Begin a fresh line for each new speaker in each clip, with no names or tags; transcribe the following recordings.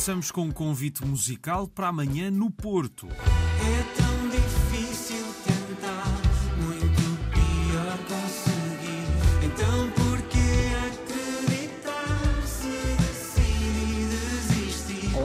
começamos com um convite musical para amanhã no Porto.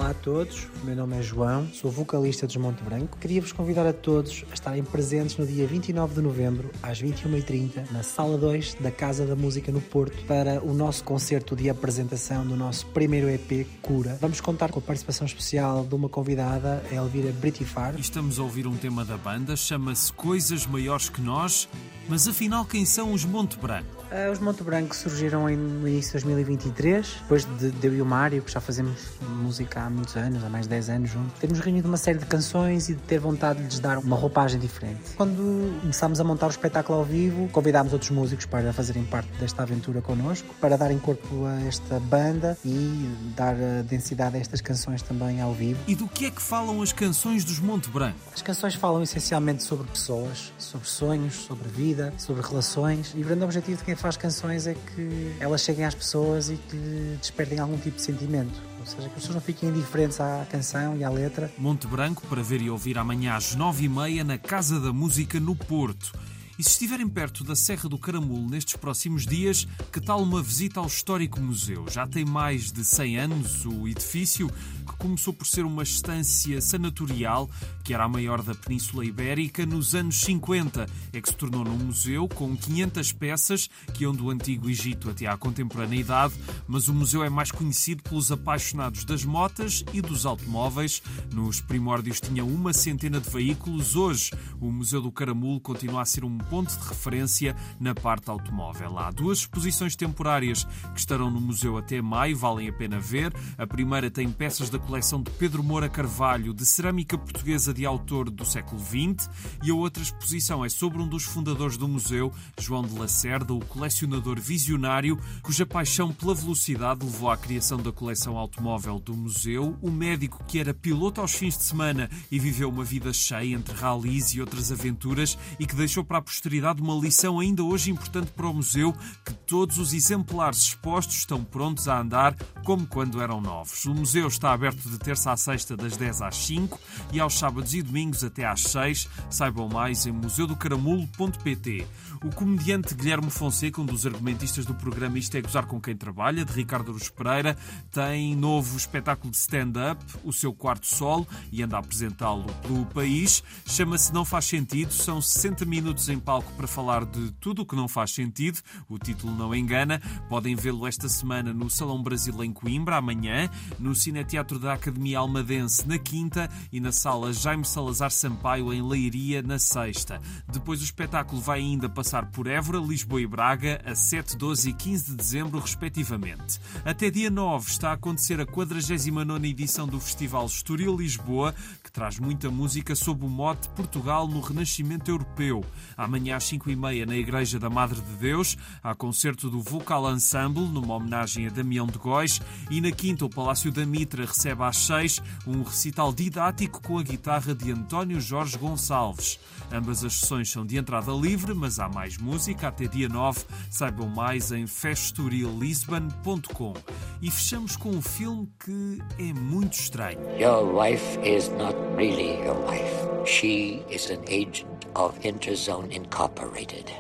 Olá a todos, o meu nome é João, sou vocalista dos Monte Branco. Queria-vos convidar a todos a estarem presentes no dia 29 de novembro, às 21h30, na Sala 2 da Casa da Música no Porto, para o nosso concerto de apresentação do nosso primeiro EP, Cura. Vamos contar com a participação especial de uma convidada, a Elvira Britifar.
E estamos a ouvir um tema da banda, chama-se Coisas Maiores que Nós, mas afinal quem são os Monte Branco?
Uh, os Monte Branco surgiram em, no início de 2023, depois de, de eu e o Mário, que já fazemos música há muitos anos, há mais de 10 anos juntos. Temos reunido uma série de canções e de ter vontade de lhes dar uma roupagem diferente. Quando começámos a montar o espetáculo ao vivo, convidámos outros músicos para fazerem parte desta aventura connosco, para darem corpo a esta banda e dar a densidade a estas canções também ao vivo.
E do que é que falam as canções dos Monte Branco?
As canções falam essencialmente sobre pessoas, sobre sonhos, sobre vida, sobre relações e o grande objetivo de quem faz canções é que elas cheguem às pessoas e que despertem algum tipo de sentimento. Ou seja, que as pessoas não fiquem indiferentes à canção e à letra.
Monte Branco para ver e ouvir amanhã às nove e meia na Casa da Música no Porto. E se estiverem perto da Serra do Caramulo nestes próximos dias, que tal uma visita ao histórico museu? Já tem mais de 100 anos o edifício, que começou por ser uma estância sanatorial, que era a maior da Península Ibérica, nos anos 50. É que se tornou num museu com 500 peças, que iam do Antigo Egito até à contemporaneidade, mas o museu é mais conhecido pelos apaixonados das motas e dos automóveis. Nos primórdios tinha uma centena de veículos. Hoje, o Museu do Caramulo continua a ser um ponto de referência na parte automóvel. Há duas exposições temporárias que estarão no museu até maio, valem a pena ver. A primeira tem peças da coleção de Pedro Moura Carvalho, de cerâmica portuguesa de autor do século XX, e a outra exposição é sobre um dos fundadores do museu, João de Lacerda, o colecionador visionário, cuja paixão pela velocidade levou à criação da coleção automóvel do museu, o médico que era piloto aos fins de semana e viveu uma vida cheia entre ralis e outras aventuras e que deixou para a posteridade uma lição ainda hoje importante para o museu, que todos os exemplares expostos estão prontos a andar como quando eram novos. O museu está aberto de terça à sexta das 10 às 5 e aos sábados e domingos até às 6. Saibam mais em museudocaramulo.pt. O comediante Guilherme Fonseca, um dos argumentistas do programa Isto é Gozar com Quem Trabalha, de Ricardo Aruz Pereira, tem novo espetáculo de stand-up, o seu quarto solo, e anda a apresentá-lo pelo país. Chama-se Não Faz Sentido, são 60 minutos em palco para falar de tudo o que não faz sentido, o título não engana. Podem vê-lo esta semana no Salão Brasil em Coimbra, amanhã, no Cineteatro da Academia Almadense na quinta e na Sala Jaime Salazar Sampaio em Leiria na sexta. Depois o espetáculo vai ainda passar por Évora, Lisboa e Braga a 7, 12 e 15 de dezembro, respectivamente. Até dia 9 está a acontecer a 49 edição do Festival Estoril Lisboa, que traz muita música sob o mote Portugal no Renascimento Europeu. Amanhã às 5 e meia na Igreja da Madre de Deus, há concerto do Vocal Ensemble, numa homenagem a Damião de Góis, e na quinta o Palácio da Mitra recebe às 6 um recital didático com a guitarra de António Jorge Gonçalves. Ambas as sessões são de entrada livre, mas há mais música até dia 9. Saibam mais em festorillisbon.com. E fechamos com um filme que é muito estranho.
Your wife is not really your wife. She is an agent of Interzone Incorporated.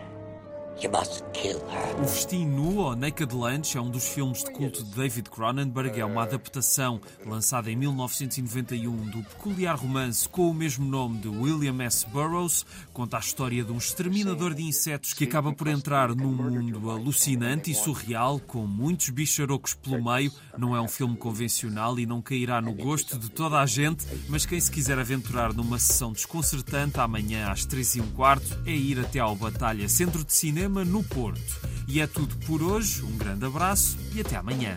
You must kill her.
O Vestir Nu ou Naked Lunch é um dos filmes de culto de David Cronenberg. É uma adaptação lançada em 1991 do peculiar romance com o mesmo nome de William S. Burroughs. Conta a história de um exterminador de insetos que acaba por entrar num mundo alucinante e surreal, com muitos bicharocos pelo meio. Não é um filme convencional e não cairá no gosto de toda a gente, mas quem se quiser aventurar numa sessão desconcertante amanhã às 3 e um quarto é ir até ao Batalha Centro de Cinema no Porto. E é tudo por hoje, um grande abraço e até amanhã.